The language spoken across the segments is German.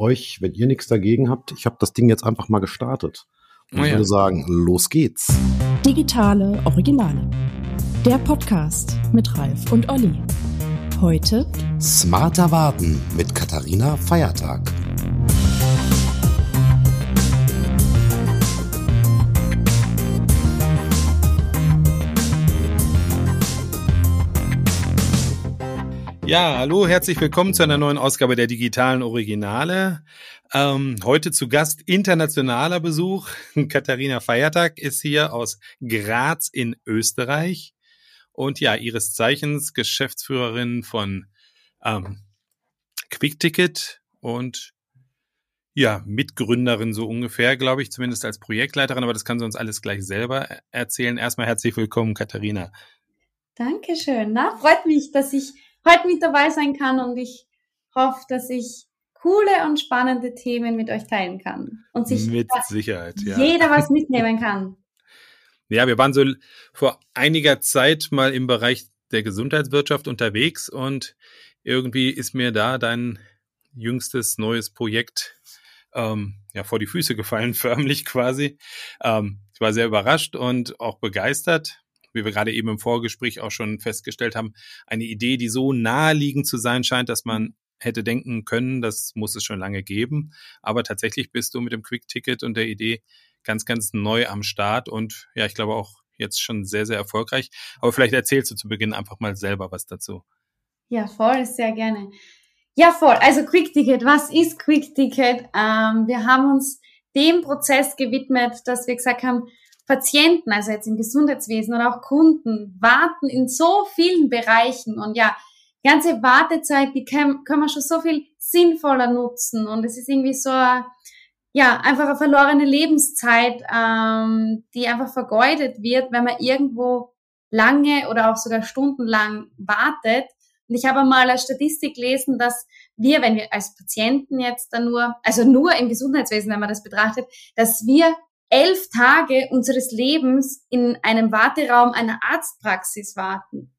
euch, wenn ihr nichts dagegen habt, ich habe das Ding jetzt einfach mal gestartet. Und oh ja. ich würde sagen, los geht's. Digitale Originale. Der Podcast mit Ralf und Olli. Heute Smarter Warten mit Katharina Feiertag. Ja, hallo, herzlich willkommen zu einer neuen Ausgabe der digitalen Originale. Ähm, heute zu Gast internationaler Besuch. Katharina Feiertag ist hier aus Graz in Österreich und ja, ihres Zeichens Geschäftsführerin von ähm, Quickticket und ja, Mitgründerin so ungefähr, glaube ich, zumindest als Projektleiterin, aber das kann sie uns alles gleich selber erzählen. Erstmal herzlich willkommen, Katharina. Dankeschön. Na, freut mich, dass ich heute mit dabei sein kann und ich hoffe, dass ich coole und spannende Themen mit euch teilen kann und sich mit Sicherheit, ja. jeder was mitnehmen kann. Ja, wir waren so vor einiger Zeit mal im Bereich der Gesundheitswirtschaft unterwegs und irgendwie ist mir da dein jüngstes neues Projekt ähm, ja vor die Füße gefallen, förmlich quasi. Ähm, ich war sehr überrascht und auch begeistert wie wir gerade eben im Vorgespräch auch schon festgestellt haben, eine Idee, die so naheliegend zu sein scheint, dass man hätte denken können, das muss es schon lange geben. Aber tatsächlich bist du mit dem Quick-Ticket und der Idee ganz, ganz neu am Start und ja, ich glaube auch jetzt schon sehr, sehr erfolgreich. Aber vielleicht erzählst du zu Beginn einfach mal selber was dazu. Ja, voll, sehr gerne. Ja, voll. Also Quick Ticket, was ist Quick Ticket? Ähm, wir haben uns dem Prozess gewidmet, dass wir gesagt haben, Patienten, also jetzt im Gesundheitswesen oder auch Kunden, warten in so vielen Bereichen und ja, ganze Wartezeit, die kann, kann man schon so viel sinnvoller nutzen und es ist irgendwie so, ja, einfach eine verlorene Lebenszeit, ähm, die einfach vergeudet wird, wenn man irgendwo lange oder auch sogar stundenlang wartet. Und ich habe mal eine Statistik gelesen, dass wir, wenn wir als Patienten jetzt dann nur, also nur im Gesundheitswesen, wenn man das betrachtet, dass wir elf Tage unseres Lebens in einem Warteraum einer Arztpraxis warten.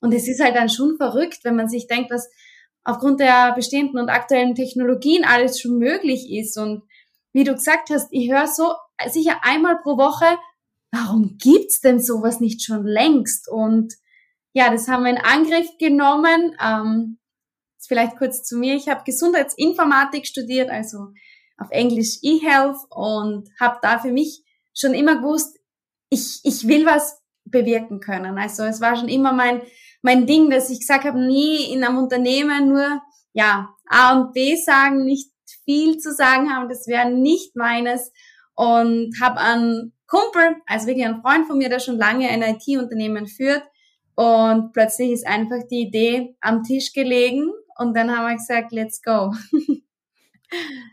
Und es ist halt dann schon verrückt, wenn man sich denkt, dass aufgrund der bestehenden und aktuellen Technologien alles schon möglich ist. Und wie du gesagt hast, ich höre so sicher einmal pro Woche, warum gibt's denn sowas nicht schon längst? Und ja, das haben wir in Angriff genommen. Ähm, vielleicht kurz zu mir. Ich habe Gesundheitsinformatik studiert, also auf Englisch eHealth und habe da für mich schon immer gewusst, ich, ich will was bewirken können. Also es war schon immer mein, mein Ding, dass ich gesagt habe, nie in einem Unternehmen nur ja A und B sagen, nicht viel zu sagen haben, das wäre nicht meines. Und habe einen Kumpel, also wirklich einen Freund von mir, der schon lange ein IT-Unternehmen führt. Und plötzlich ist einfach die Idee am Tisch gelegen und dann haben wir gesagt, let's go.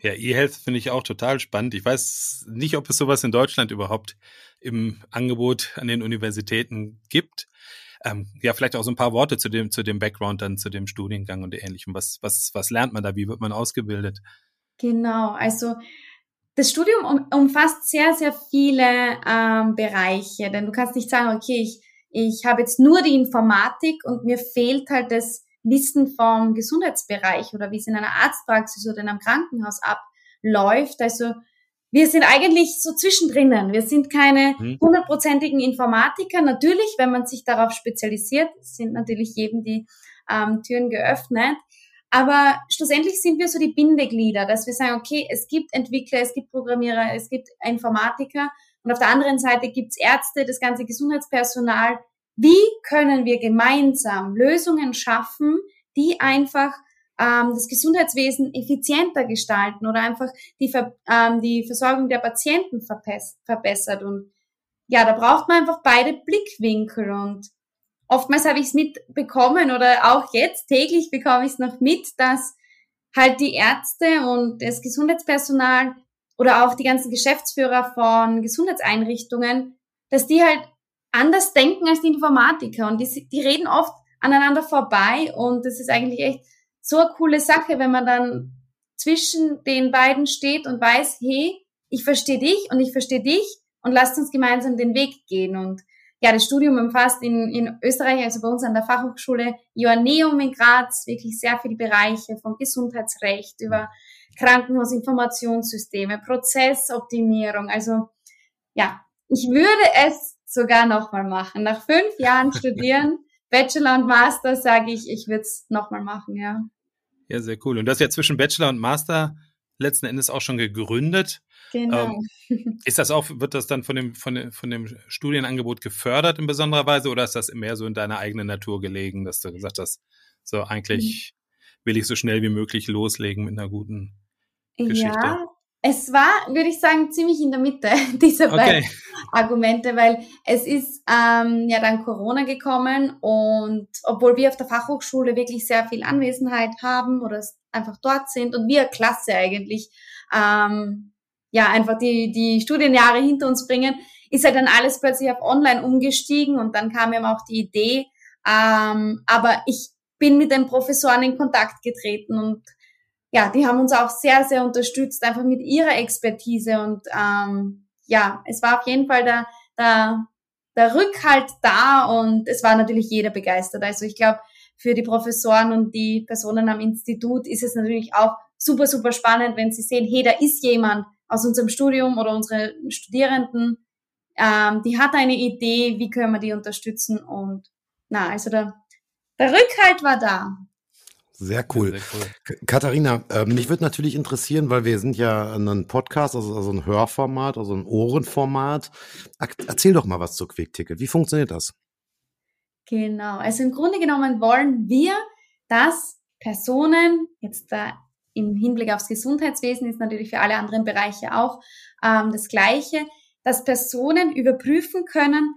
Ja, E-Health finde ich auch total spannend. Ich weiß nicht, ob es sowas in Deutschland überhaupt im Angebot an den Universitäten gibt. Ähm, ja, vielleicht auch so ein paar Worte zu dem, zu dem Background, dann zu dem Studiengang und ähnlichem. Was, was, was lernt man da? Wie wird man ausgebildet? Genau, also das Studium um, umfasst sehr, sehr viele ähm, Bereiche, denn du kannst nicht sagen, okay, ich, ich habe jetzt nur die Informatik und mir fehlt halt das Wissen vom Gesundheitsbereich oder wie es in einer Arztpraxis oder in einem Krankenhaus abläuft. Also wir sind eigentlich so zwischendrinnen. Wir sind keine mhm. hundertprozentigen Informatiker. Natürlich, wenn man sich darauf spezialisiert, sind natürlich jedem die ähm, Türen geöffnet. Aber schlussendlich sind wir so die Bindeglieder, dass wir sagen, okay, es gibt Entwickler, es gibt Programmierer, es gibt Informatiker und auf der anderen Seite gibt's Ärzte, das ganze Gesundheitspersonal, wie können wir gemeinsam Lösungen schaffen, die einfach ähm, das Gesundheitswesen effizienter gestalten oder einfach die, Ver ähm, die Versorgung der Patienten verbessert. Und ja, da braucht man einfach beide Blickwinkel. Und oftmals habe ich es mitbekommen oder auch jetzt täglich bekomme ich es noch mit, dass halt die Ärzte und das Gesundheitspersonal oder auch die ganzen Geschäftsführer von Gesundheitseinrichtungen, dass die halt anders denken als die Informatiker und die, die reden oft aneinander vorbei und das ist eigentlich echt so eine coole Sache, wenn man dann zwischen den beiden steht und weiß, hey, ich verstehe dich und ich verstehe dich und lasst uns gemeinsam den Weg gehen. Und ja, das Studium umfasst in, in Österreich, also bei uns an der Fachhochschule Joanneum in Graz, wirklich sehr viele Bereiche vom Gesundheitsrecht über Krankenhausinformationssysteme, Prozessoptimierung. Also ja, ich würde es sogar nochmal machen. Nach fünf Jahren studieren, Bachelor und Master, sage ich, ich würde es nochmal machen, ja. Ja, sehr cool. Und das ja zwischen Bachelor und Master letzten Endes auch schon gegründet. Genau. Ähm, ist das auch, wird das dann von dem, von, dem, von dem Studienangebot gefördert in besonderer Weise oder ist das mehr so in deiner eigenen Natur gelegen, dass du gesagt hast, so eigentlich mhm. will ich so schnell wie möglich loslegen mit einer guten Geschichte? Ja, es war, würde ich sagen, ziemlich in der Mitte dieser okay. beiden Argumente, weil es ist ähm, ja dann Corona gekommen und obwohl wir auf der Fachhochschule wirklich sehr viel Anwesenheit haben oder einfach dort sind und wir Klasse eigentlich ähm, ja einfach die die Studienjahre hinter uns bringen, ist halt dann alles plötzlich auf Online umgestiegen und dann kam eben auch die Idee. Ähm, aber ich bin mit den Professoren in Kontakt getreten und ja, die haben uns auch sehr, sehr unterstützt, einfach mit ihrer Expertise. Und ähm, ja, es war auf jeden Fall der, der, der Rückhalt da und es war natürlich jeder begeistert. Also ich glaube, für die Professoren und die Personen am Institut ist es natürlich auch super, super spannend, wenn sie sehen, hey, da ist jemand aus unserem Studium oder unsere Studierenden, ähm, die hat eine Idee, wie können wir die unterstützen und na, also der, der Rückhalt war da. Sehr cool. Sehr cool. Katharina, äh, mich würde natürlich interessieren, weil wir sind ja ein Podcast, also, also ein Hörformat, also ein Ohrenformat. Erzähl doch mal was zu Quick-Ticket. Wie funktioniert das? Genau. Also im Grunde genommen wollen wir, dass Personen, jetzt da im Hinblick aufs Gesundheitswesen ist natürlich für alle anderen Bereiche auch ähm, das Gleiche, dass Personen überprüfen können,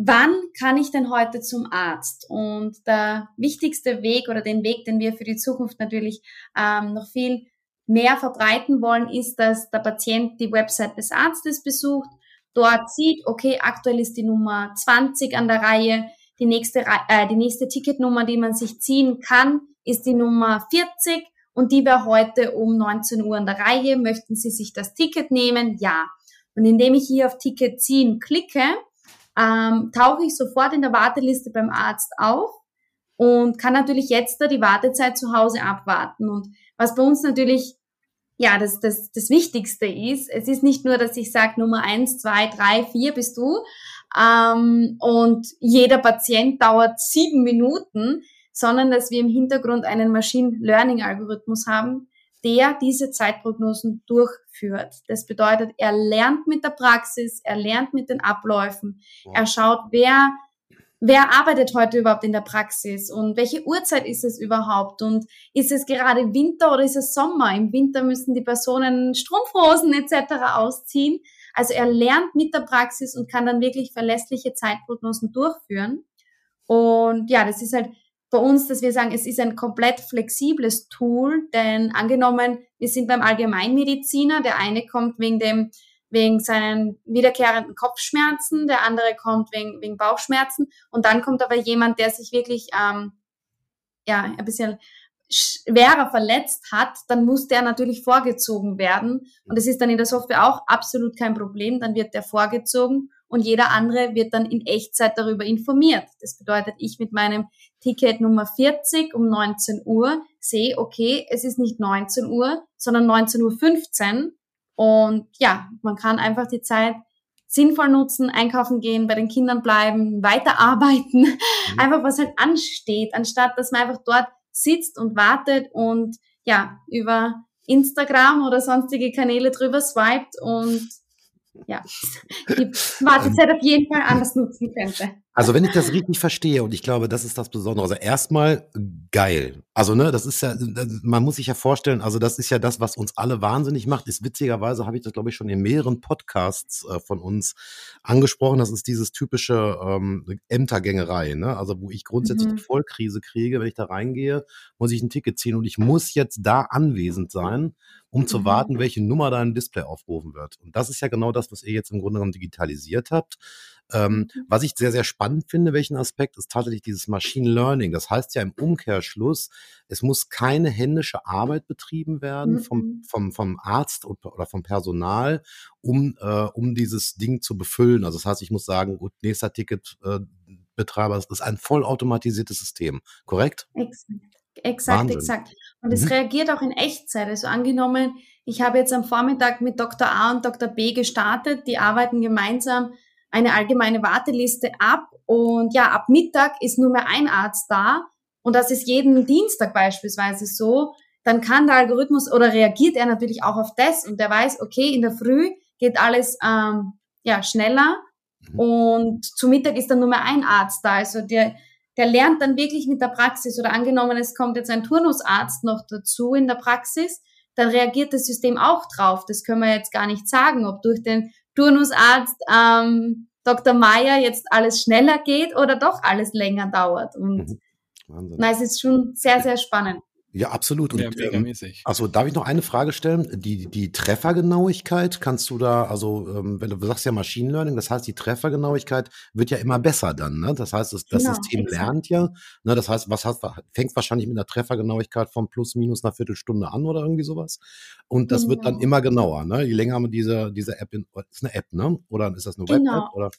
wann kann ich denn heute zum Arzt? Und der wichtigste Weg oder den Weg, den wir für die Zukunft natürlich ähm, noch viel mehr verbreiten wollen, ist, dass der Patient die Website des Arztes besucht, dort sieht, okay, aktuell ist die Nummer 20 an der Reihe, die nächste, äh, die nächste Ticketnummer, die man sich ziehen kann, ist die Nummer 40 und die wäre heute um 19 Uhr an der Reihe. Möchten Sie sich das Ticket nehmen? Ja. Und indem ich hier auf Ticket ziehen klicke, ähm, tauche ich sofort in der Warteliste beim Arzt auf und kann natürlich jetzt da die Wartezeit zu Hause abwarten. Und was bei uns natürlich ja das, das, das Wichtigste ist, es ist nicht nur, dass ich sage, Nummer eins, zwei, drei, vier bist du ähm, und jeder Patient dauert sieben Minuten, sondern dass wir im Hintergrund einen Machine Learning Algorithmus haben, der diese Zeitprognosen durchführt. Das bedeutet, er lernt mit der Praxis, er lernt mit den Abläufen, er schaut, wer wer arbeitet heute überhaupt in der Praxis und welche Uhrzeit ist es überhaupt und ist es gerade Winter oder ist es Sommer? Im Winter müssen die Personen Strumpfhosen etc. ausziehen. Also er lernt mit der Praxis und kann dann wirklich verlässliche Zeitprognosen durchführen. Und ja, das ist halt bei uns, dass wir sagen, es ist ein komplett flexibles Tool, denn angenommen, wir sind beim Allgemeinmediziner, der eine kommt wegen dem wegen seinen wiederkehrenden Kopfschmerzen, der andere kommt wegen, wegen Bauchschmerzen und dann kommt aber jemand, der sich wirklich ähm, ja ein bisschen schwerer verletzt hat, dann muss der natürlich vorgezogen werden und das ist dann in der Software auch absolut kein Problem, dann wird der vorgezogen und jeder andere wird dann in Echtzeit darüber informiert. Das bedeutet, ich mit meinem Ticket Nummer 40 um 19 Uhr sehe, okay, es ist nicht 19 Uhr, sondern 19.15 Uhr. Und ja, man kann einfach die Zeit sinnvoll nutzen, einkaufen gehen, bei den Kindern bleiben, weiterarbeiten, mhm. einfach was halt ansteht, anstatt dass man einfach dort sitzt und wartet und ja, über Instagram oder sonstige Kanäle drüber swiped und ja, die Wartezeit auf jeden Fall anders nutzen könnte. Also wenn ich das richtig verstehe und ich glaube, das ist das Besondere. Also erstmal geil. Also ne, das ist ja, man muss sich ja vorstellen, also das ist ja das, was uns alle wahnsinnig macht. Ist witzigerweise habe ich das glaube ich schon in mehreren Podcasts äh, von uns angesprochen. Das ist dieses typische ähm, Ämtergängerei. Ne? Also wo ich grundsätzlich mhm. eine Vollkrise kriege, wenn ich da reingehe, muss ich ein Ticket ziehen und ich muss jetzt da anwesend sein um zu mhm. warten, welche Nummer da im Display aufgerufen wird. Und das ist ja genau das, was ihr jetzt im Grunde genommen digitalisiert habt. Ähm, mhm. Was ich sehr, sehr spannend finde, welchen Aspekt, ist tatsächlich dieses Machine Learning. Das heißt ja im Umkehrschluss, es muss keine händische Arbeit betrieben werden mhm. vom, vom, vom Arzt oder vom Personal, um, äh, um dieses Ding zu befüllen. Also das heißt, ich muss sagen, gut, nächster Ticketbetreiber, äh, ist ein vollautomatisiertes System, korrekt? Exakt. Exakt, Wahnsinn. exakt. Und es Mhm. reagiert auch in Echtzeit. Also angenommen, ich habe jetzt am Vormittag mit Dr. A und Dr. B gestartet, die arbeiten gemeinsam eine allgemeine Warteliste ab und ja, ab Mittag ist nur mehr ein Arzt da und das ist jeden Dienstag beispielsweise so, dann kann der Algorithmus oder reagiert er natürlich auch auf das und der weiß, okay, in der Früh geht alles ähm, ja, schneller Mhm. und zu Mittag ist dann nur mehr ein Arzt da. Also der, der lernt dann wirklich mit der Praxis oder angenommen, es kommt jetzt ein Turnusarzt noch dazu in der Praxis, dann reagiert das System auch drauf. Das können wir jetzt gar nicht sagen, ob durch den Turnusarzt ähm, Dr. Meyer jetzt alles schneller geht oder doch alles länger dauert. Und Mhm. Wahnsinn. na, es ist schon sehr, sehr spannend. Ja, absolut. Und, Ja, ähm, also darf ich noch eine Frage stellen? Die, die Treffergenauigkeit, kannst du da, also ähm, wenn du, sagst ja Machine Learning, das heißt, die Treffergenauigkeit wird ja immer besser dann, ne? Das heißt, das, das Genau, System exakt. lernt ja, ne? Das heißt, was hast du, fängst wahrscheinlich mit einer Treffergenauigkeit von plus minus einer Viertelstunde an oder irgendwie sowas. Und das wird dann Genau. immer genauer, ne? Je länger man diese, diese App in, ist eine App, ne? Oder ist das eine Genau. Web-App? Oder?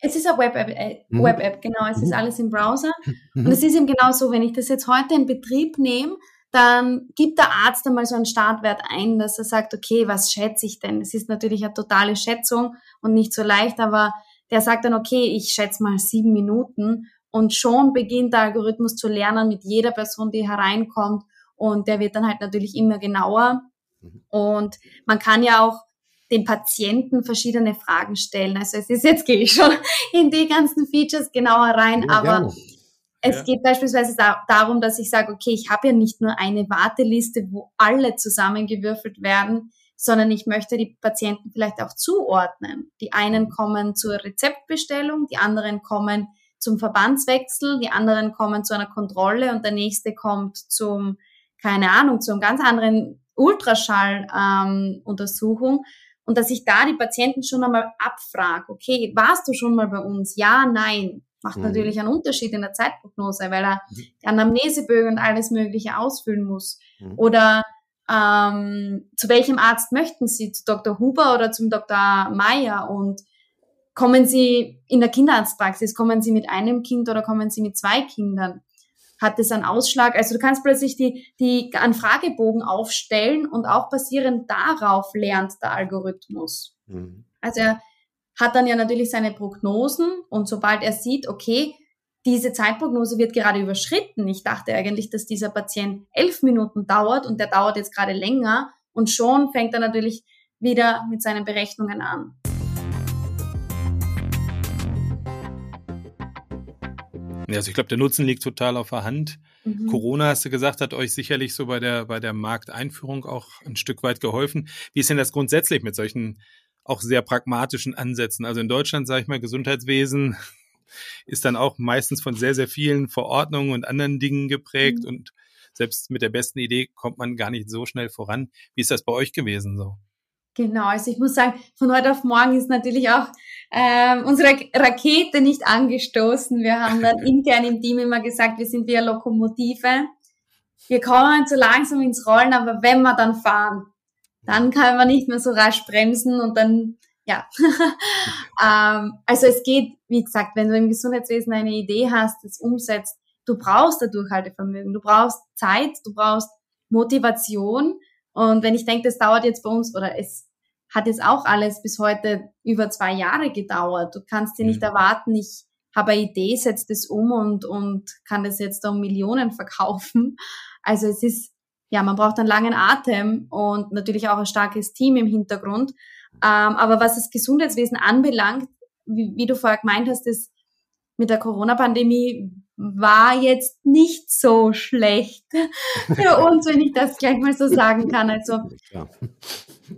Es ist eine Web-App, äh, Mhm. Web-App, genau. Es ist Mhm. alles im Browser. Und Mhm. es ist eben genau so, wenn ich das jetzt heute in Betrieb nehme, dann gibt der Arzt einmal so einen Startwert ein, dass er sagt, okay, was schätze ich denn? Es ist natürlich eine totale Schätzung und nicht so leicht, aber der sagt dann, okay, ich schätze mal sieben Minuten und schon beginnt der Algorithmus zu lernen mit jeder Person, die hereinkommt und der wird dann halt natürlich immer genauer Mhm. und man kann ja auch den Patienten verschiedene Fragen stellen. Also es ist jetzt gehe ich schon in die ganzen Features genauer rein, Ja, aber gerne. Es Ja. geht beispielsweise da, darum, dass ich sage, okay, ich habe ja nicht nur eine Warteliste, wo alle zusammengewürfelt werden, sondern ich möchte die Patienten vielleicht auch zuordnen. Die einen kommen zur Rezeptbestellung, die anderen kommen zum Verbandswechsel, die anderen kommen zu einer Kontrolle und der nächste kommt zum, keine Ahnung, zu einem ganz anderen Ultraschall-Untersuchung. Ähm, und dass ich da die Patienten schon einmal abfrage, okay, warst du schon mal bei uns? Ja, nein. Macht Mhm. natürlich einen Unterschied in der Zeitprognose, weil er Mhm. die Anamnesebögen und alles Mögliche ausfüllen muss. Mhm. Oder ähm, zu welchem Arzt möchten Sie? Zu Dr. Huber oder zum Dr. Meyer? Und kommen Sie in der Kinderarztpraxis? Kommen Sie mit einem Kind oder kommen Sie mit zwei Kindern? Hat es einen Ausschlag? Also du kannst plötzlich die, die einen Fragebogen aufstellen und auch basierend darauf lernt der Algorithmus. Mhm. Also er hat dann ja natürlich seine Prognosen und sobald er sieht, okay, diese Zeitprognose wird gerade überschritten. Ich dachte eigentlich, dass dieser Patient elf Minuten dauert und der dauert jetzt gerade länger und schon fängt er natürlich wieder mit seinen Berechnungen an. Ja, also ich glaube, der Nutzen liegt total auf der Hand. Mhm. Corona, hast du gesagt, hat euch sicherlich so bei der, bei der Markteinführung auch ein Stück weit geholfen. Wie ist denn das grundsätzlich mit solchen auch sehr pragmatischen Ansätzen? Also in Deutschland, sage ich mal, Gesundheitswesen ist dann auch meistens von sehr, sehr vielen Verordnungen und anderen Dingen geprägt Mhm. und selbst mit der besten Idee kommt man gar nicht so schnell voran. Wie ist das bei euch gewesen so? Genau, also ich muss sagen, von heute auf morgen ist natürlich auch ähm, unsere Rakete nicht angestoßen. Wir haben dann intern im Team immer gesagt, wir sind wie eine Lokomotive. Wir kommen so langsam ins Rollen, aber wenn wir dann fahren, dann kann man nicht mehr so rasch bremsen und dann, ja. ähm, also es geht, wie gesagt, wenn du im Gesundheitswesen eine Idee hast, das umsetzt, du brauchst da Durchhaltevermögen, du brauchst Zeit, du brauchst Motivation. Und wenn ich denke, das dauert jetzt bei uns oder es hat jetzt auch alles bis heute über zwei Jahre gedauert. Du kannst dir nicht Mhm. erwarten, ich habe eine Idee, setze das um und, und kann das jetzt um Millionen verkaufen. Also es ist, ja, man braucht einen langen Atem und natürlich auch ein starkes Team im Hintergrund. Ähm, aber was das Gesundheitswesen anbelangt, wie, wie du vorher gemeint hast, das mit der Corona-Pandemie war jetzt nicht so schlecht für uns, wenn ich das gleich mal so sagen kann. Also Ja.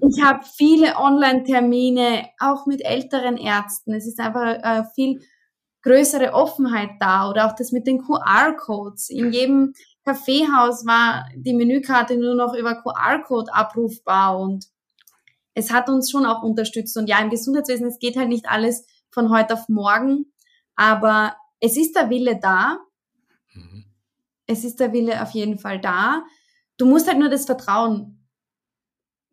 ich habe viele Online-Termine, auch mit älteren Ärzten. Es ist einfach äh, viel größere Offenheit da oder auch das mit den QR-Codes. In jedem Kaffeehaus war die Menükarte nur noch über QR-Code abrufbar und es hat uns schon auch unterstützt. Und ja, im Gesundheitswesen, es geht halt nicht alles von heute auf morgen, aber es ist der Wille da. Mhm. Es ist der Wille auf jeden Fall da. Du musst halt nur das Vertrauen,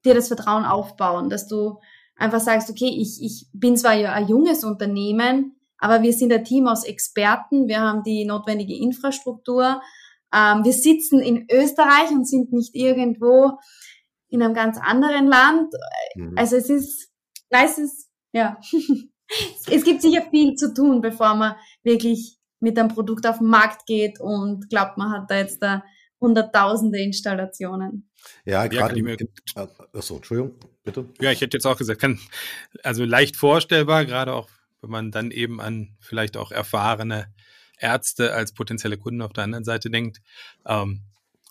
dir das Vertrauen aufbauen, dass du einfach sagst, okay, ich, ich bin zwar ja ein junges Unternehmen, aber wir sind ein Team aus Experten, wir haben die notwendige Infrastruktur, ähm, wir sitzen in Österreich und sind nicht irgendwo in einem ganz anderen Land. Mhm. Also es ist, meistens, ja, es gibt sicher viel zu tun, bevor man wirklich mit einem Produkt auf den Markt geht und glaubt, man hat da jetzt da hunderttausende Installationen. Ja, gerade ja, äh, achso, Entschuldigung, bitte. Ja, ich hätte jetzt auch gesagt, kann, also leicht vorstellbar, gerade auch, wenn man dann eben an vielleicht auch erfahrene Ärzte als potenzielle Kunden auf der anderen Seite denkt. Ähm,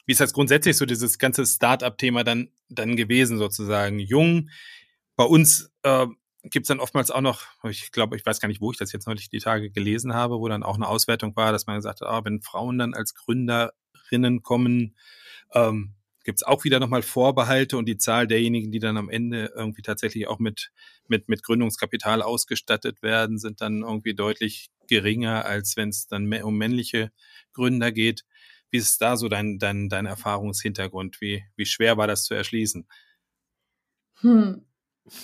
wie ist das grundsätzlich so dieses ganze Start-up-Thema dann, dann gewesen, sozusagen? Jung. Bei uns äh, gibt es dann oftmals auch noch, ich glaube, ich weiß gar nicht, wo ich das jetzt neulich die Tage gelesen habe, wo dann auch eine Auswertung war, dass man gesagt hat, ah, wenn Frauen dann als Gründerinnen kommen, ähm, gibt es auch wieder nochmal Vorbehalte und die Zahl derjenigen, die dann am Ende irgendwie tatsächlich auch mit, mit, mit Gründungskapital ausgestattet werden, sind dann irgendwie deutlich geringer, als wenn es dann um männliche Gründer geht. Wie ist da so dein, dein, dein Erfahrungshintergrund? Wie, wie schwer war das zu erschließen? Hm,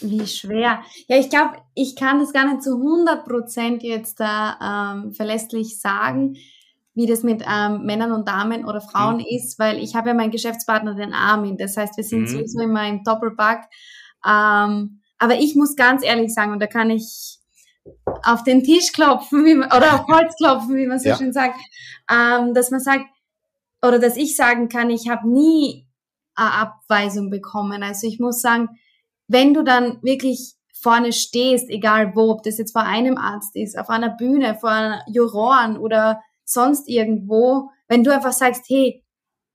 wie schwer. Ja, ich glaube, ich kann das gar nicht zu 100 Prozent jetzt da ähm, verlässlich sagen wie das mit ähm, Männern und Damen oder Frauen mhm. ist, weil ich habe ja meinen Geschäftspartner, den Armin. Das heißt, wir sind mhm. sowieso immer im Doppelpack. Ähm, aber ich muss ganz ehrlich sagen, und da kann ich auf den Tisch klopfen wie man, oder auf Holz klopfen, wie man so ja. schön sagt, ähm, dass man sagt, oder dass ich sagen kann, ich habe nie eine Abweisung bekommen. Also ich muss sagen, wenn du dann wirklich vorne stehst, egal wo, ob das jetzt vor einem Arzt ist, auf einer Bühne, vor Juroren oder sonst irgendwo, wenn du einfach sagst, hey,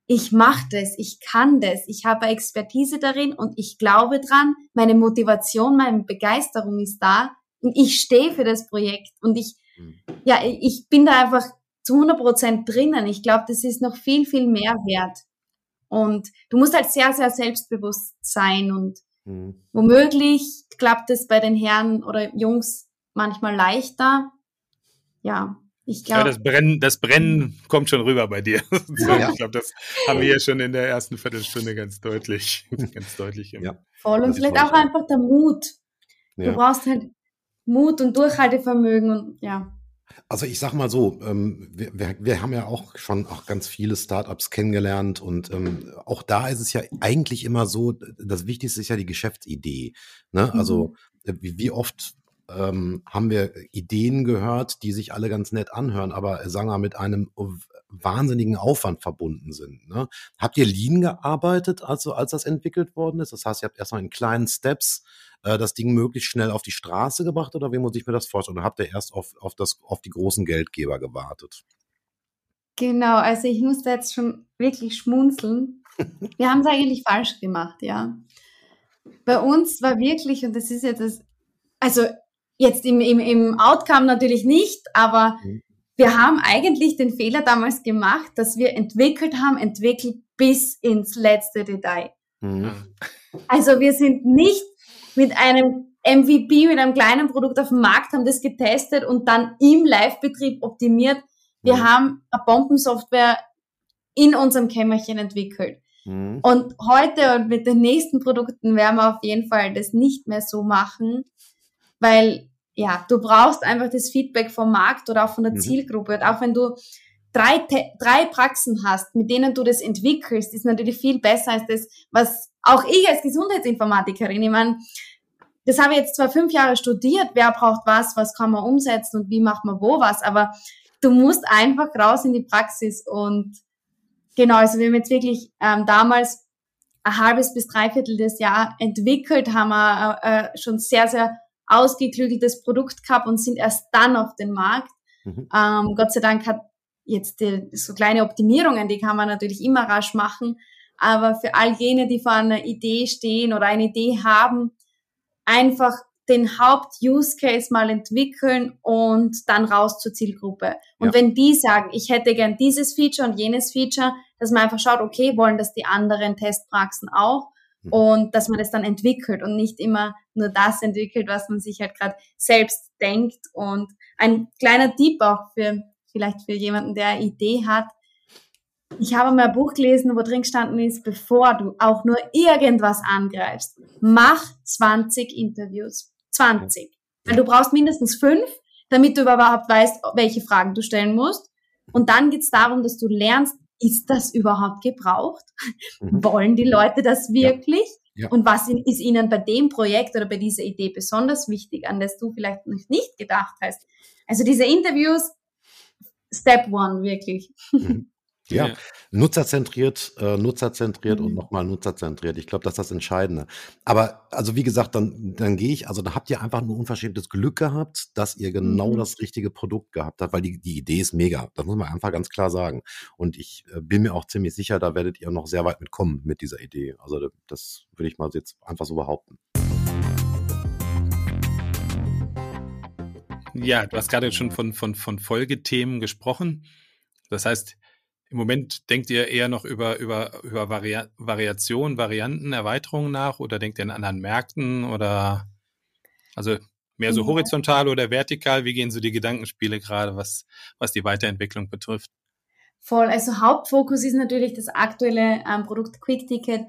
ich mache das, ich kann das, ich habe Expertise darin und ich glaube dran, meine Motivation, meine Begeisterung ist da und ich stehe für das Projekt und ich, mhm. ja, ich bin da einfach zu 100 Prozent drinnen. Ich glaube, das ist noch viel, viel mehr wert. Und du musst halt sehr, sehr selbstbewusst sein und mhm. womöglich klappt es bei den Herren oder Jungs manchmal leichter. Ja, ich glaube. Ja, das Brennen, das Brennen kommt schon rüber bei dir. Ja. Ich glaube, das haben wir ja schon in der ersten Viertelstunde ganz deutlich, ganz deutlich. Ja. Voll und vielleicht auch einfach der Mut. Du brauchst halt Mut und Durchhaltevermögen und ja. Also ich sag mal so, ähm, wir, wir, haben ja auch schon auch ganz viele Startups kennengelernt und ähm, auch da ist es ja eigentlich immer so, das Wichtigste ist ja die Geschäftsidee. Ne? Also mhm. wie, wie oft ähm, haben wir Ideen gehört, die sich alle ganz nett anhören, aber äh, sagen wir mit einem wahnsinnigen Aufwand verbunden sind. Ne? Habt ihr Lean gearbeitet, also als das entwickelt worden ist? Das heißt, ihr habt erstmal in kleinen Steps äh, das Ding möglichst schnell auf die Straße gebracht oder wie muss ich mir das vorstellen? Oder habt ihr erst auf, auf, das, auf die großen Geldgeber gewartet? Genau, also ich musste jetzt schon wirklich schmunzeln. Wir haben es eigentlich falsch gemacht, ja. Bei uns war wirklich, und das ist jetzt das, also Jetzt im, im, im Outcome natürlich nicht, aber mhm. wir haben eigentlich den Fehler damals gemacht, dass wir entwickelt haben, entwickelt bis ins letzte Detail. Mhm. Also wir sind nicht mit einem MVP, mit einem kleinen Produkt auf dem Markt, haben das getestet und dann im Live-Betrieb optimiert. Wir mhm. haben eine Bombensoftware in unserem Kämmerchen entwickelt. Mhm. Und heute und mit den nächsten Produkten werden wir auf jeden Fall das nicht mehr so machen, weil ja, du brauchst einfach das Feedback vom Markt oder auch von der mhm. Zielgruppe. Und auch wenn du drei, drei Praxen hast, mit denen du das entwickelst, ist natürlich viel besser als das, was auch ich als Gesundheitsinformatikerin, ich meine, das habe ich jetzt zwar fünf Jahre studiert, wer braucht was, was kann man umsetzen und wie macht man wo was, aber du musst einfach raus in die Praxis und genau, also wir haben jetzt wirklich ähm, damals ein halbes bis dreiviertel des Jahr entwickelt, haben wir äh, äh schon sehr, sehr ausgeklügeltes Produkt gehabt und sind erst dann auf den Markt. Mhm. Ähm, Gott sei Dank hat jetzt die, so kleine Optimierungen, die kann man natürlich immer rasch machen. Aber für all jene, die vor einer Idee stehen oder eine Idee haben, einfach den Haupt-Use-Case mal entwickeln und dann raus zur Zielgruppe. Und ja. wenn die sagen, ich hätte gern dieses Feature und jenes Feature, dass man einfach schaut, okay, wollen das die anderen Testpraxen auch? Mhm. und dass man das dann entwickelt und nicht immer nur das entwickelt, was man sich halt gerade selbst denkt. Und ein kleiner Tipp auch für vielleicht für jemanden, der eine Idee hat. Ich habe mal ein Buch gelesen, wo drin gestanden ist, bevor du auch nur irgendwas angreifst, mach 20 Interviews. 20. Weil du brauchst mindestens fünf, damit du überhaupt weißt, welche Fragen du stellen musst. Und dann geht es darum, dass du lernst, ist das überhaupt gebraucht? Mhm. Wollen die Leute das wirklich? Ja. Ja. Und was ist ihnen bei dem Projekt oder bei dieser Idee besonders wichtig, an das du vielleicht noch nicht gedacht hast? Also diese Interviews, Step One wirklich. Mhm. Ja, ja, nutzerzentriert, äh, nutzerzentriert mhm. und nochmal nutzerzentriert. Ich glaube, das ist das Entscheidende. Aber also wie gesagt, dann, dann gehe ich, also da habt ihr einfach nur unverschämtes Glück gehabt, dass ihr genau mhm. das richtige Produkt gehabt habt, weil die, die Idee ist mega. Das muss man einfach ganz klar sagen. Und ich äh, bin mir auch ziemlich sicher, da werdet ihr noch sehr weit mitkommen mit dieser Idee. Also das würde ich mal jetzt einfach so behaupten. Ja, du hast gerade schon von, von, von Folgethemen gesprochen. Das heißt, im Moment denkt ihr eher noch über, über, über Vari Variationen, Varianten, Erweiterungen nach oder denkt ihr in anderen Märkten oder also mehr so horizontal oder vertikal? Wie gehen so die Gedankenspiele gerade, was, was die Weiterentwicklung betrifft? Voll. Also Hauptfokus ist natürlich das aktuelle ähm, Produkt Quick Ticket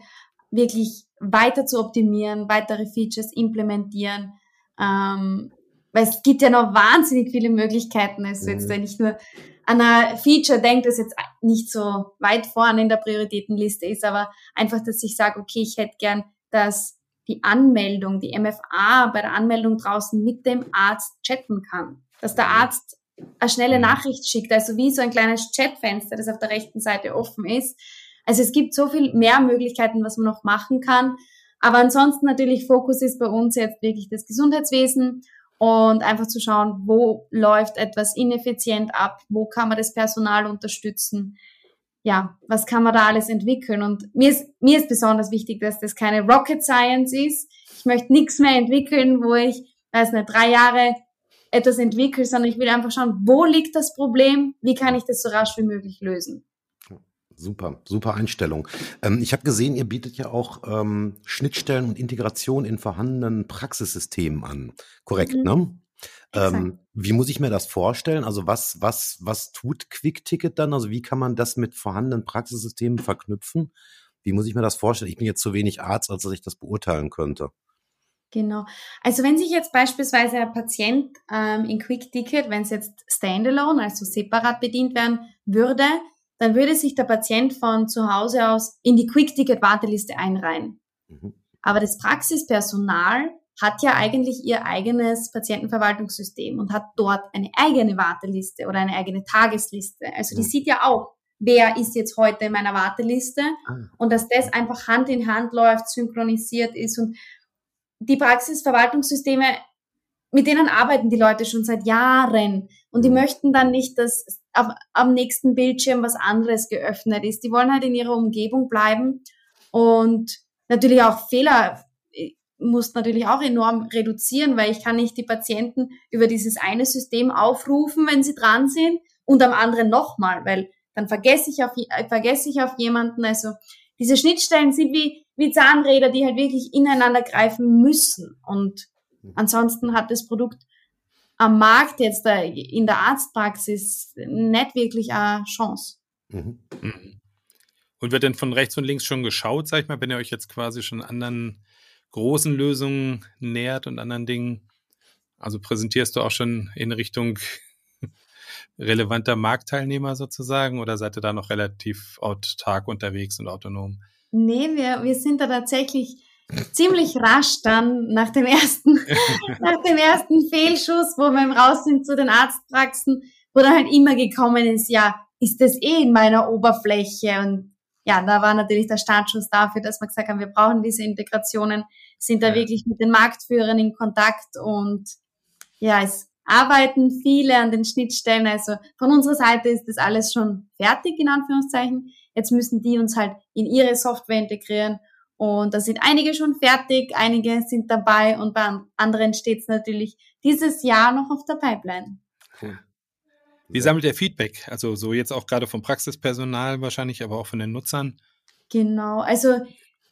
wirklich weiter zu optimieren, weitere Features implementieren. Ähm, weil es gibt ja noch wahnsinnig viele Möglichkeiten. Also jetzt mhm. nicht nur an ein Feature denkt, das jetzt nicht so weit vorne in der Prioritätenliste ist, aber einfach, dass ich sage, okay, ich hätte gern, dass die Anmeldung, die MFA bei der Anmeldung draußen mit dem Arzt chatten kann. Dass der Arzt eine schnelle Nachricht schickt, also wie so ein kleines Chatfenster, das auf der rechten Seite offen ist. Also es gibt so viel mehr Möglichkeiten, was man noch machen kann. Aber ansonsten natürlich Fokus ist bei uns jetzt wirklich das Gesundheitswesen und einfach zu schauen, wo läuft etwas ineffizient ab, wo kann man das Personal unterstützen, ja, was kann man da alles entwickeln und mir ist, mir ist besonders wichtig, dass das keine Rocket Science ist. Ich möchte nichts mehr entwickeln, wo ich, weiß nicht, drei Jahre etwas entwickle, sondern ich will einfach schauen, wo liegt das Problem, wie kann ich das so rasch wie möglich lösen. Super, super Einstellung. Ähm, ich habe gesehen, ihr bietet ja auch ähm, Schnittstellen und Integration in vorhandenen Praxissystemen an. Korrekt, mhm. ne? Ähm, wie muss ich mir das vorstellen? Also was, was, was tut Quick-Ticket dann? Also wie kann man das mit vorhandenen Praxissystemen verknüpfen? Wie muss ich mir das vorstellen? Ich bin jetzt zu wenig Arzt, als dass ich das beurteilen könnte. Genau. Also wenn sich jetzt beispielsweise ein Patient ähm, in Quick Ticket, wenn es jetzt standalone, also separat bedient werden würde, dann würde sich der Patient von zu Hause aus in die Quick-Ticket-Warteliste einreihen. Mhm. Aber das Praxispersonal hat ja eigentlich ihr eigenes Patientenverwaltungssystem und hat dort eine eigene Warteliste oder eine eigene Tagesliste. Also die mhm. sieht ja auch, wer ist jetzt heute in meiner Warteliste ah. und dass das einfach Hand in Hand läuft, synchronisiert ist und die Praxisverwaltungssysteme, mit denen arbeiten die Leute schon seit Jahren und die mhm. möchten dann nicht, dass auf, am nächsten Bildschirm was anderes geöffnet ist. Die wollen halt in ihrer Umgebung bleiben und natürlich auch Fehler äh, muss natürlich auch enorm reduzieren, weil ich kann nicht die Patienten über dieses eine System aufrufen, wenn sie dran sind und am anderen nochmal, weil dann vergesse ich auf, äh, vergesse ich auf jemanden. Also diese Schnittstellen sind wie, wie Zahnräder, die halt wirklich ineinander greifen müssen. Und ansonsten hat das Produkt am Markt jetzt in der Arztpraxis nicht wirklich eine Chance. Mhm. mhm. Und wird denn von rechts und links schon geschaut, sag ich mal, wenn ihr euch jetzt quasi schon anderen großen Lösungen nähert und anderen Dingen? Also präsentierst du auch schon in Richtung relevanter Marktteilnehmer sozusagen oder seid ihr da noch relativ autark unterwegs und autonom? Nee, wir, wir sind da tatsächlich ziemlich rasch dann nach dem ersten, nach dem ersten Fehlschuss, wo wir raus sind zu den Arztpraxen, wo dann halt immer gekommen ist, ja, ist das eh in meiner Oberfläche? Und ja, da war natürlich der Startschuss dafür, dass wir gesagt haben, wir brauchen diese Integrationen, sind da ja. wirklich mit den Marktführern in Kontakt und ja, es arbeiten viele an den Schnittstellen. Also von unserer Seite ist das alles schon fertig, in Anführungszeichen. Jetzt müssen die uns halt in ihre Software integrieren und da sind einige schon fertig, einige sind dabei und bei anderen steht es natürlich dieses Jahr noch auf der Pipeline. Cool. Wie sammelt ihr Feedback? Also so jetzt auch gerade vom Praxispersonal wahrscheinlich, aber auch von den Nutzern? Genau, also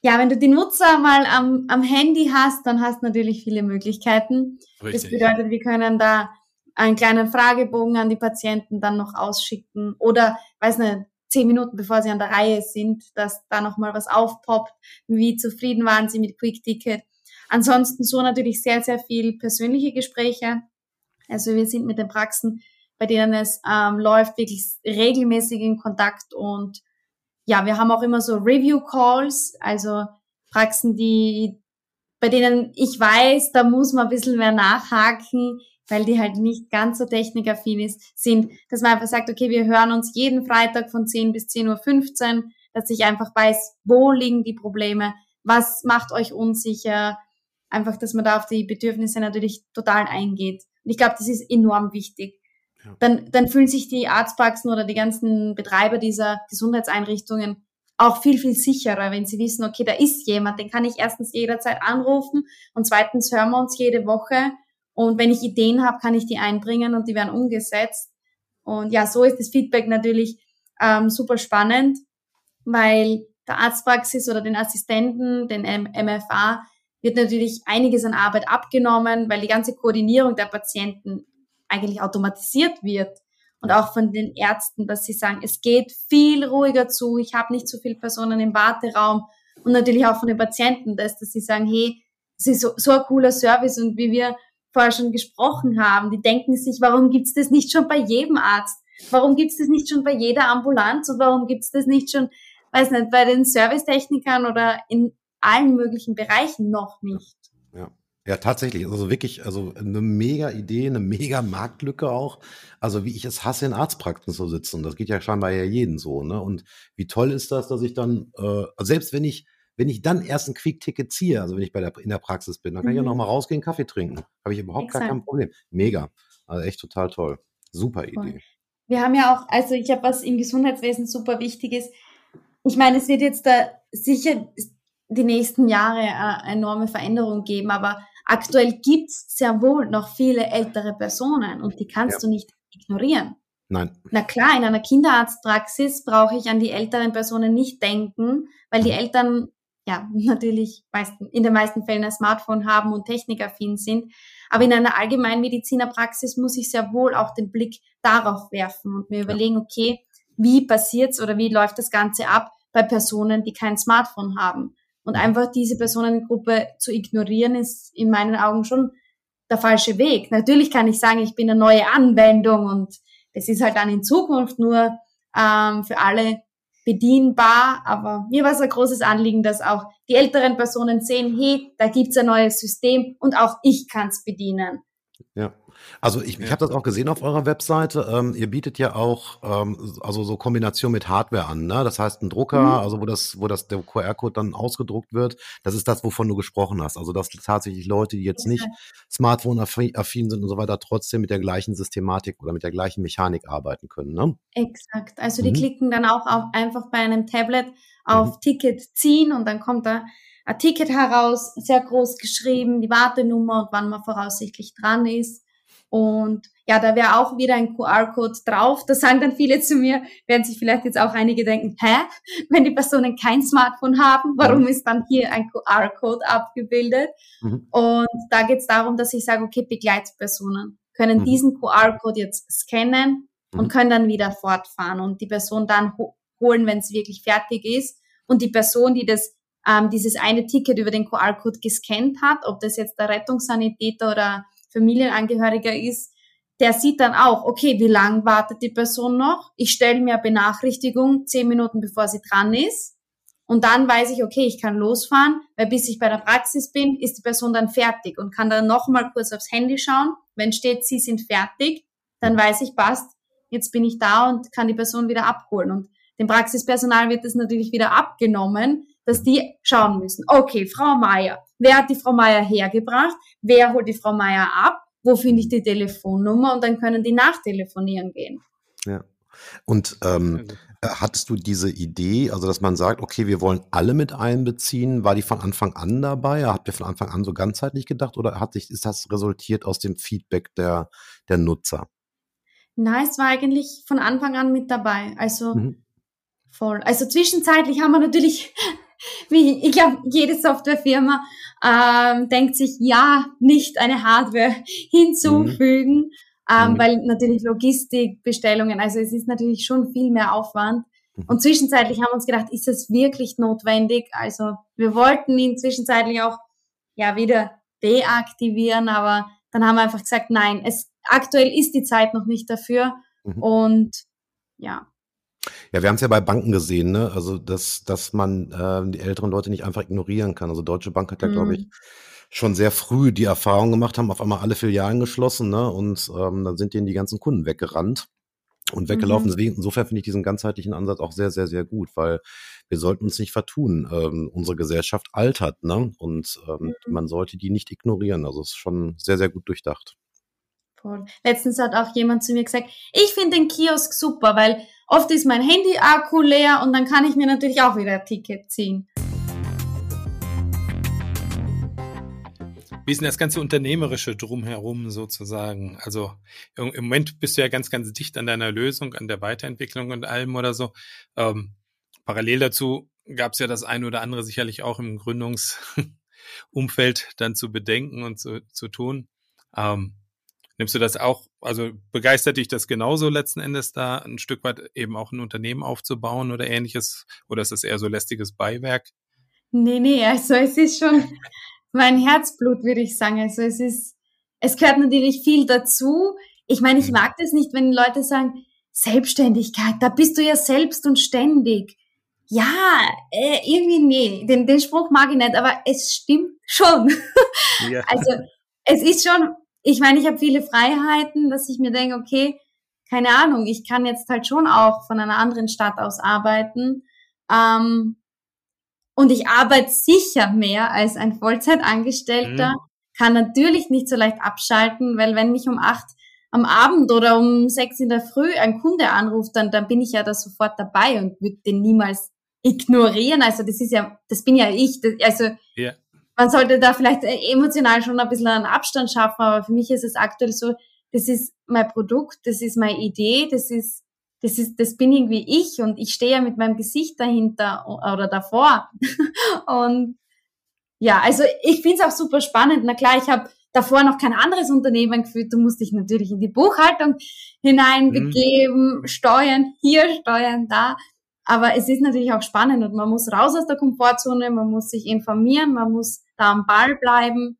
ja, wenn du die Nutzer mal am, am Handy hast, dann hast du natürlich viele Möglichkeiten. Richtig. Das bedeutet, wir können da einen kleinen Fragebogen an die Patienten dann noch ausschicken oder, weiß nicht, zehn Minuten bevor sie an der Reihe sind, dass da nochmal was aufpoppt, wie zufrieden waren sie mit Quick Ticket. Ansonsten so natürlich sehr, sehr viel persönliche Gespräche. Also wir sind mit den Praxen, bei denen es ähm, läuft, wirklich regelmäßig in Kontakt und ja, wir haben auch immer so Review Calls, also Praxen, die, bei denen ich weiß, da muss man ein bisschen mehr nachhaken, weil die halt nicht ganz so technikaffin ist, sind, dass man einfach sagt, okay, wir hören uns jeden Freitag von 10 bis 10.15 Uhr, dass ich einfach weiß, wo liegen die Probleme, was macht euch unsicher, einfach, dass man da auf die Bedürfnisse natürlich total eingeht. Und ich glaube, das ist enorm wichtig. Ja. Dann, dann fühlen sich die Arztpraxen oder die ganzen Betreiber dieser Gesundheitseinrichtungen auch viel, viel sicherer, wenn sie wissen, okay, da ist jemand, den kann ich erstens jederzeit anrufen und zweitens hören wir uns jede Woche und wenn ich Ideen habe, kann ich die einbringen und die werden umgesetzt. Und ja, so ist das Feedback natürlich ähm, super spannend, weil der Arztpraxis oder den Assistenten, den MFA, wird natürlich einiges an Arbeit abgenommen, weil die ganze Koordinierung der Patienten eigentlich automatisiert wird. Und auch von den Ärzten, dass sie sagen, es geht viel ruhiger zu, ich habe nicht so viele Personen im Warteraum. Und natürlich auch von den Patienten, dass, dass sie sagen, hey, es ist so, so ein cooler Service und wie wir vorher schon gesprochen haben, die denken sich, warum gibt's das nicht schon bei jedem Arzt? Warum gibt's das nicht schon bei jeder Ambulanz und warum gibt's das nicht schon, weiß nicht, bei den Servicetechnikern oder in allen möglichen Bereichen noch nicht. Ja. Ja, tatsächlich. Also wirklich, also eine mega Idee, eine mega Marktlücke auch. Also wie ich es hasse, in Arztpraxen zu sitzen. Das geht ja scheinbar ja jeden so, ne? Und wie toll ist das, dass ich dann, äh, selbst wenn ich, wenn ich dann erst ein Quick-Ticket ziehe, also wenn ich bei der, in der Praxis bin, dann kann mhm. ich ja nochmal rausgehen, Kaffee trinken. Habe ich überhaupt Exakt. gar kein Problem. Mega. Also echt total toll. Super Idee. Wir haben ja auch, also ich habe was im Gesundheitswesen super Wichtiges. Ich meine, es wird jetzt da sicher die nächsten Jahre eine äh, enorme Veränderung geben, aber aktuell gibt's sehr wohl noch viele ältere Personen und die kannst ja. du nicht ignorieren. Nein. Na klar, in einer Kinderarztpraxis brauche ich an die älteren Personen nicht denken, weil die mhm. Eltern ja natürlich meisten, in den meisten Fällen ein Smartphone haben und technikaffin sind. Aber in einer Allgemeinmedizinerpraxis muss ich sehr wohl auch den Blick darauf werfen und mir überlegen, okay, wie passiert's oder wie läuft das Ganze ab bei Personen, die kein Smartphone haben? Und einfach diese Personengruppe zu ignorieren, ist in meinen Augen schon der falsche Weg. Natürlich kann ich sagen, ich bin eine neue Anwendung und das ist halt dann in Zukunft nur ähm, für alle bedienbar. Aber mir war es ein großes Anliegen, dass auch die älteren Personen sehen, hey, da gibt's ein neues System und auch ich kann's bedienen. Ja. Also ich, ich habe das auch gesehen auf eurer Webseite. Ähm, ihr bietet ja auch ähm, also so Kombination mit Hardware an. Ne? Das heißt ein Drucker, mhm. also wo das, wo das der QR-Code dann ausgedruckt wird. Das ist das, wovon du gesprochen hast. Also dass tatsächlich Leute, die jetzt nicht Smartphone-affin sind und so weiter, trotzdem mit der gleichen Systematik oder mit der gleichen Mechanik arbeiten können. Ne? Exakt. Also die mhm. klicken dann auch auf, einfach bei einem Tablet auf mhm. Ticket ziehen und dann kommt da ein Ticket heraus, sehr groß geschrieben, die Wartenummer und wann man voraussichtlich dran ist. Und ja, da wäre auch wieder ein QR-Code drauf. Da sagen dann viele zu mir, werden sich vielleicht jetzt auch einige denken, hä? Wenn die Personen kein Smartphone haben, warum ist dann hier ein QR-Code abgebildet? Mhm. Und da geht es darum, dass ich sage, okay, Begleitpersonen können mhm. diesen QR-Code jetzt scannen mhm. und können dann wieder fortfahren und die Person dann holen, wenn es wirklich fertig ist. Und die Person, die das ähm, dieses eine Ticket über den QR-Code gescannt hat, ob das jetzt der Rettungssanitäter oder Familienangehöriger ist, der sieht dann auch, okay, wie lang wartet die Person noch? Ich stelle mir Benachrichtigung zehn Minuten bevor sie dran ist. Und dann weiß ich, okay, ich kann losfahren, weil bis ich bei der Praxis bin, ist die Person dann fertig und kann dann nochmal kurz aufs Handy schauen. Wenn steht, sie sind fertig, dann weiß ich, passt, jetzt bin ich da und kann die Person wieder abholen. Und dem Praxispersonal wird das natürlich wieder abgenommen, dass die schauen müssen, okay, Frau Meier, wer hat die Frau Meier hergebracht, wer holt die Frau Meier ab, wo finde ich die Telefonnummer und dann können die nachtelefonieren gehen. Ja. Und ähm, äh, hattest du diese Idee, also dass man sagt, okay, wir wollen alle mit einbeziehen, war die von Anfang an dabei? Habt ihr von Anfang an so ganzheitlich gedacht oder hat sich, ist das resultiert aus dem Feedback der, der Nutzer? Nein, es war eigentlich von Anfang an mit dabei. Also mhm. voll. Also zwischenzeitlich haben wir natürlich wie ich glaube, jede Softwarefirma ähm, denkt sich, ja, nicht eine Hardware hinzufügen, mhm. Ähm, mhm. weil natürlich Logistik, Bestellungen, also es ist natürlich schon viel mehr Aufwand. Mhm. Und zwischenzeitlich haben wir uns gedacht, ist es wirklich notwendig? Also wir wollten ihn zwischenzeitlich auch ja wieder deaktivieren, aber dann haben wir einfach gesagt, nein, es aktuell ist die Zeit noch nicht dafür. Mhm. Und ja, Ja, wir haben es ja bei Banken gesehen, ne? Also, dass, dass man äh, die älteren Leute nicht einfach ignorieren kann. Also Deutsche Bank hat ja, glaube ich, Mhm. schon sehr früh die Erfahrung gemacht, haben auf einmal alle Filialen geschlossen, ne? Und ähm, dann sind denen die ganzen Kunden weggerannt und weggelaufen. Mhm. Deswegen, insofern finde ich diesen ganzheitlichen Ansatz auch sehr, sehr, sehr gut, weil wir sollten uns nicht vertun. Ähm, unsere Gesellschaft altert, ne? Und ähm, Mhm. man sollte die nicht ignorieren. Also es ist schon sehr, sehr gut durchdacht. Voll. Letztens hat auch jemand zu mir gesagt, ich finde den Kiosk super, weil oft ist mein Handy-Akku leer und dann kann ich mir natürlich auch wieder ein Ticket ziehen. Wie ist denn das ganze Unternehmerische drumherum sozusagen? Also im Moment bist du ja ganz, ganz dicht an deiner Lösung, an der Weiterentwicklung und allem oder so. Ähm, parallel dazu gab es ja das eine oder andere sicherlich auch im Gründungsumfeld dann zu bedenken und zu, zu tun. Ähm, nimmst du das auch, also begeistert dich das genauso letzten Endes da ein Stück weit eben auch ein Unternehmen aufzubauen oder ähnliches? Oder ist das eher so lästiges Beiwerk? Nee, nee, also es ist schon mein Herzblut, würde ich sagen. Also es ist, es gehört natürlich viel dazu. Ich meine, ich Mhm. mag das nicht, wenn Leute sagen, Selbstständigkeit, da bist du ja selbst und ständig. Ja, äh, irgendwie nee, den, den Spruch mag ich nicht, aber es stimmt schon. Ja. Also es ist schon, ich meine, ich habe viele Freiheiten, dass ich mir denke, okay, keine Ahnung, ich kann jetzt halt schon auch von einer anderen Stadt aus arbeiten. Ähm, und ich arbeite sicher mehr als ein Vollzeitangestellter, Mhm. kann natürlich nicht so leicht abschalten, weil wenn mich um acht am Abend oder um sechs in der Früh ein Kunde anruft, dann, dann bin ich ja da sofort dabei und würde den niemals ignorieren. Also das ist ja, das bin ja ich. Das, also Ja. Man sollte da vielleicht äh, emotional schon ein bisschen einen Abstand schaffen, aber für mich ist es aktuell so, das ist mein Produkt, das ist meine Idee, das ist, das ist, das bin irgendwie ich und ich stehe ja mit meinem Gesicht dahinter oder davor. und ja, also ich finde es auch super spannend. Na klar, ich habe davor noch kein anderes Unternehmen geführt. Du musst dich natürlich in die Buchhaltung hineinbegeben, Steuern hier, Steuern da. Aber es ist natürlich auch spannend und man muss raus aus der Komfortzone, man muss sich informieren, man muss da am Ball bleiben.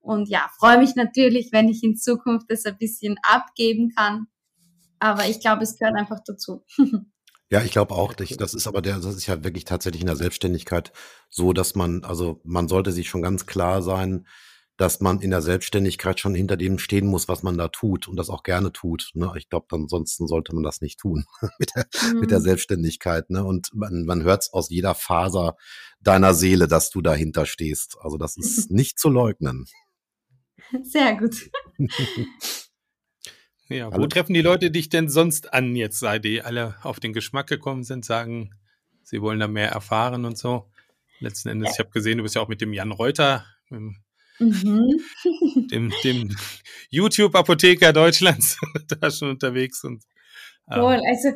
Und ja, freue mich natürlich, wenn ich in Zukunft das ein bisschen abgeben kann. Aber ich glaube, es gehört einfach dazu. Ja, ich glaube auch, das ist aber der, das ist ja wirklich tatsächlich in der Selbstständigkeit so, dass man, also man sollte sich schon ganz klar sein, dass man in der Selbstständigkeit schon hinter dem stehen muss, was man da tut und das auch gerne tut. Ne? Ich glaube, ansonsten sollte man das nicht tun mit, der, mit der Mhm. Selbstständigkeit. Ne? Und man, man hört es aus jeder Faser deiner Seele, dass du dahinter stehst. Also das ist nicht zu leugnen. Sehr gut. Ja, wo Hallo? treffen die Leute dich denn sonst an jetzt, seit die alle auf den Geschmack gekommen sind, sagen, sie wollen da mehr erfahren und so? Letzten Endes, ich habe gesehen, du bist ja auch mit dem Jan Reuter, dem, Mhm. dem, dem YouTube-Apotheker Deutschlands, da schon unterwegs und ähm, Voll. Also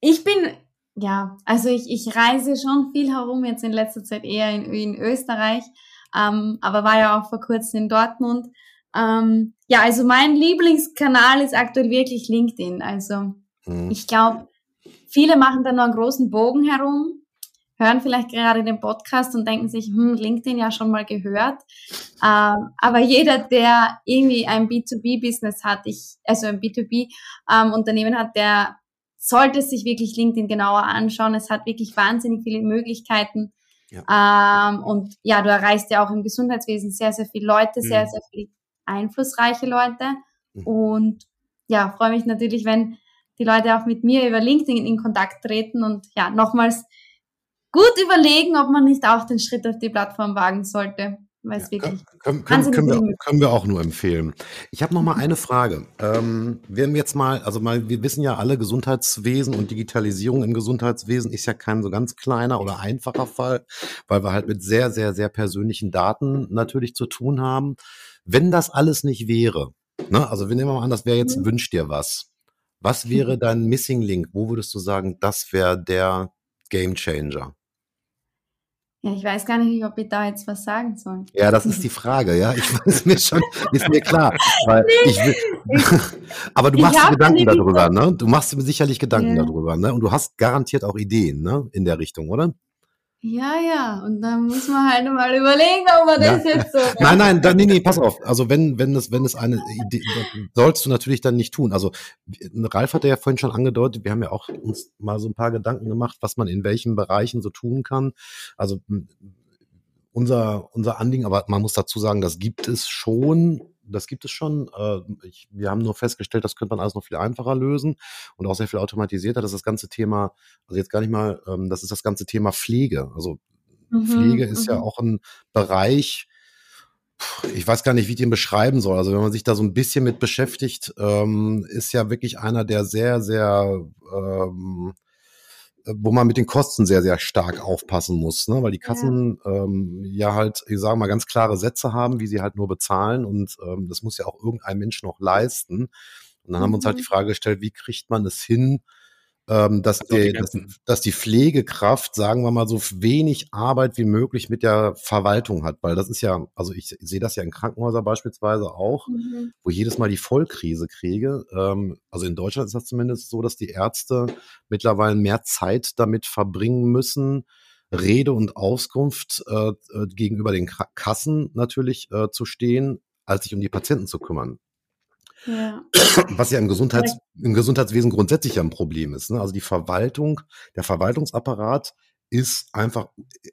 ich bin, ja, also ich, ich reise schon viel herum, jetzt in letzter Zeit eher in, in Österreich, ähm, aber war ja auch vor kurzem in Dortmund. Ähm, ja, also mein Lieblingskanal ist aktuell wirklich LinkedIn. Also Mhm. ich glaube, viele machen da noch einen großen Bogen herum, hören vielleicht gerade den Podcast und denken sich, hm, LinkedIn ja schon mal gehört. Ähm, aber jeder, der irgendwie ein B2B-Business hat, ich, also ein B2B-Unternehmen hat, der sollte sich wirklich LinkedIn genauer anschauen. Es hat wirklich wahnsinnig viele Möglichkeiten. Ähm, und ja, du erreichst ja auch im Gesundheitswesen sehr, sehr viele Leute, sehr, Mhm. sehr viele einflussreiche Leute. Mhm. Und ja, freue mich natürlich, wenn die Leute auch mit mir über LinkedIn in Kontakt treten und ja, nochmals gut überlegen, ob man nicht auch den Schritt auf die Plattform wagen sollte, weil es Ja, wirklich können, können, können, wir, können wir auch nur empfehlen. Ich habe noch mal eine Frage. Ähm, wir haben jetzt mal, also mal, wir wissen ja alle, Gesundheitswesen und Digitalisierung im Gesundheitswesen ist ja kein so ganz kleiner oder einfacher Fall, weil wir halt mit sehr, sehr, sehr persönlichen Daten natürlich zu tun haben. Wenn das alles nicht wäre, ne, also wir nehmen mal an, das wäre jetzt Mhm. wünsch dir was. Was wäre dein Missing Link? Wo würdest du sagen, das wäre der Game Changer? Ja, ich weiß gar nicht, ob ich da jetzt was sagen soll. Ja, das ist die Frage, ja. Ich weiß mir schon, ist mir klar. Ich will, aber du machst dir Gedanken darüber, ne? Du machst dir sicherlich Gedanken Ja. darüber, ne? Und du hast garantiert auch Ideen, ne? In der Richtung, oder? Ja, ja, und dann muss man halt mal überlegen, ob man ja. das jetzt so. Nein, nein, dann, nee, nee, pass auf. Also wenn, wenn es, wenn es eine Idee, sollst du natürlich dann nicht tun. Also Ralf hatte ja vorhin schon angedeutet, wir haben ja auch uns mal so ein paar Gedanken gemacht, was man in welchen Bereichen so tun kann. Also unser, unser Anliegen, aber man muss dazu sagen, das gibt es schon das gibt es schon. Äh, ich, wir haben nur festgestellt, das könnte man alles noch viel einfacher lösen und auch sehr viel automatisierter. Das ist das ganze Thema, also jetzt gar nicht mal, ähm, das ist das ganze Thema Pflege. Also mhm, Pflege ist ja mhm. auch ein Bereich, ich weiß gar nicht, wie ich den beschreiben soll. Also wenn man sich da so ein bisschen mit beschäftigt, ähm, ist ja wirklich einer, der sehr, sehr ähm, wo man mit den Kosten sehr, sehr stark aufpassen muss, ne? weil die Kassen ja, ähm, ja halt, ich sage mal, ganz klare Sätze haben, wie sie halt nur bezahlen und ähm, das muss ja auch irgendein Mensch noch leisten. Und dann mhm. haben wir uns halt die mhm. Frage gestellt, wie kriegt man es hin, ähm, dass, also die, dass, dass, die Pflegekraft, sagen wir mal, so wenig Arbeit wie möglich mit der Verwaltung hat. Weil das ist ja, also ich sehe das ja in Krankenhäusern beispielsweise auch, mhm. wo ich jedes Mal die Vollkrise kriege. Ähm, also in Deutschland ist das zumindest so, dass die Ärzte mittlerweile mehr Zeit damit verbringen müssen, Rede und Auskunft äh, äh gegenüber den Kassen natürlich äh, zu stehen, als sich um die Patienten zu kümmern. Ja. Was ja im, Gesundheits-, im Gesundheitswesen grundsätzlich ja ein Problem ist. Ne? Also die Verwaltung, der Verwaltungsapparat ist einfach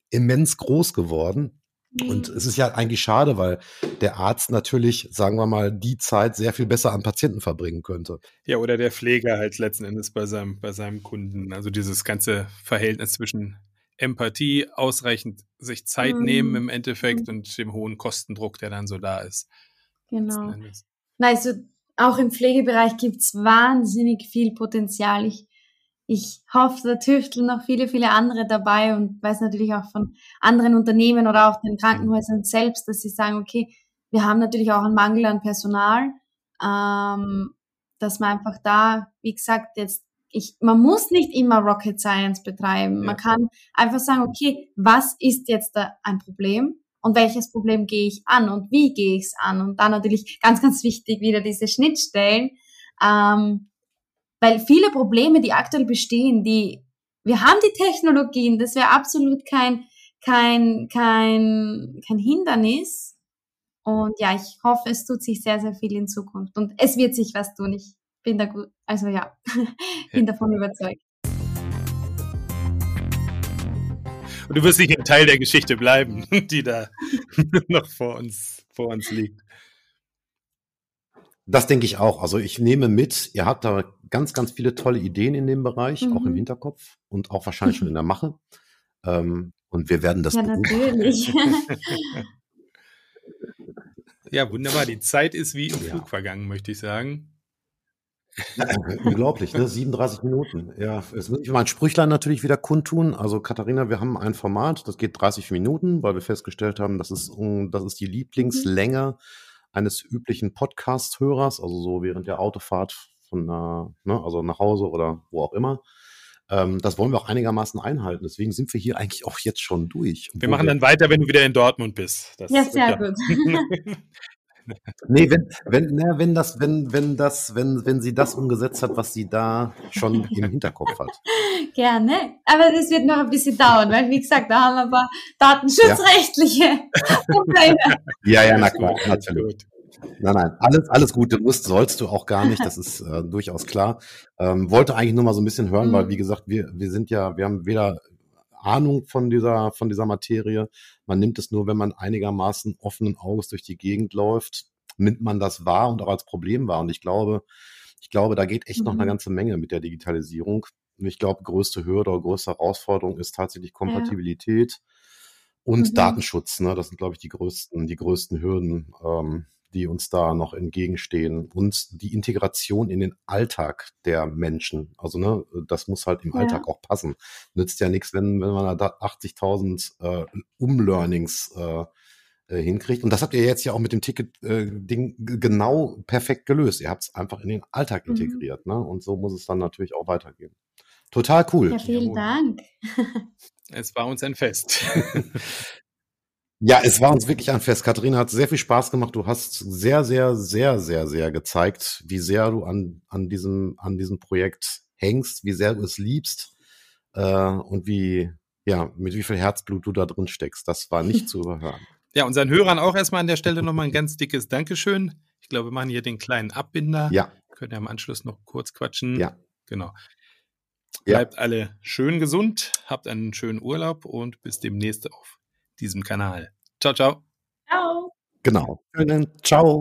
immens groß geworden. Und mhm. es ist ja eigentlich schade, weil der Arzt natürlich, sagen wir mal, die Zeit sehr viel besser an Patienten verbringen könnte. Ja, oder der Pfleger halt letzten Endes bei seinem, bei seinem Kunden. Also dieses ganze Verhältnis zwischen Empathie, ausreichend sich Zeit mhm. nehmen im Endeffekt mhm. und dem hohen Kostendruck, der dann so da ist. Genau. Nein, also auch im Pflegebereich gibt's wahnsinnig viel Potenzial. Ich, ich hoffe, da tüfteln noch viele, viele andere dabei und weiß natürlich auch von anderen Unternehmen oder auch den Krankenhäusern selbst, dass sie sagen, okay, wir haben natürlich auch einen Mangel an Personal, ähm, dass man einfach da, wie gesagt, jetzt ich, man muss nicht immer Rocket Science betreiben. Man kann einfach sagen, okay, was ist jetzt da ein Problem? Und welches Problem gehe ich an und wie gehe ich es an. Und dann natürlich ganz, ganz wichtig wieder diese Schnittstellen, ähm, weil viele Probleme, die aktuell bestehen, die wir haben die Technologien, das wäre absolut kein kein kein kein Hindernis. Und ja, ich hoffe, es tut sich sehr, sehr viel in Zukunft. Und es wird sich was tun. Ich bin da gut, also ja, bin davon überzeugt. Und du wirst nicht ein Teil der Geschichte bleiben, die da noch vor uns, vor uns liegt. Das denke ich auch. Also ich nehme mit, ihr habt da ganz, ganz viele tolle Ideen in dem Bereich, mhm. auch im mhm. Hinterkopf und auch wahrscheinlich schon in der Mache. Ähm, und wir werden das Ja, natürlich. ja, wunderbar. Die Zeit ist wie im ja. Flug vergangen, möchte ich sagen. Unglaublich, ne? 37 Minuten. Ja, jetzt muss ich mein Sprüchlein natürlich wieder kundtun. Also Katharina, wir haben ein Format, das geht 30 Minuten, weil wir festgestellt haben, das ist, das ist die Lieblingslänge eines üblichen Podcast-Hörers, also so während der Autofahrt von, äh, ne, also nach Hause oder wo auch immer. Ähm, das wollen wir auch einigermaßen einhalten. Deswegen sind wir hier eigentlich auch jetzt schon durch. Wir machen dann weiter, wenn du wieder in Dortmund bist. Das ja, sehr gut. Nee, wenn, wenn, na, wenn das, wenn, wenn das, wenn, wenn sie das umgesetzt hat, was sie da schon im Hinterkopf hat. Gerne. Aber das wird noch ein bisschen dauern, weil, wie gesagt, da haben wir ein paar datenschutzrechtliche ja. Probleme. Ja, ja, na klar, natürlich. Nein, nein, alles, alles gut. Du musst, sollst du auch gar nicht. Das ist äh, durchaus klar. Ähm, wollte eigentlich nur mal so ein bisschen hören, mhm. weil, wie gesagt, wir, wir sind ja, wir haben weder Ahnung von dieser, von dieser Materie. Man nimmt es nur, wenn man einigermaßen offenen Auges durch die Gegend läuft, nimmt man das wahr und auch als Problem wahr. Und ich glaube, ich glaube, da geht echt mhm. noch eine mhm. ganze Menge mit der Digitalisierung. Und ich glaube, größte Hürde oder größte Herausforderung ist tatsächlich Kompatibilität ja. und mhm. Datenschutz. Ne? Das sind, glaube ich, die größten, die größten Hürden. Ähm, die uns da noch entgegenstehen und die Integration in den Alltag der Menschen. Also ne, das muss halt im ja. Alltag auch passen. Nützt ja nichts, wenn, wenn man da 80.000 äh, Umlearnings äh, äh, hinkriegt. Und das habt ihr jetzt ja auch mit dem Ticket-Ding äh, genau perfekt gelöst. Ihr habt es einfach in den Alltag mhm. integriert. Ne? Und so muss es dann natürlich auch weitergehen. Total cool. Ja, vielen Dank. es war uns ein Fest. Ja, es war uns wirklich ein Fest. Katharina hat sehr viel Spaß gemacht. Du hast sehr, sehr, sehr, sehr, sehr gezeigt, wie sehr du an, an, diesem, an diesem Projekt hängst, wie sehr du es liebst äh, und wie, ja, mit wie viel Herzblut du da drin steckst. Das war nicht zu überhören. Ja, unseren Hörern auch erstmal an der Stelle nochmal ein ganz dickes Dankeschön. Ich glaube, wir machen hier den kleinen Abbinder. Ja. Können ja im Anschluss noch kurz quatschen. Ja. Genau. Ja. Bleibt alle schön gesund, habt einen schönen Urlaub und bis demnächst auf diesem Kanal. Ciao, ciao. Ciao. Genau. Ciao.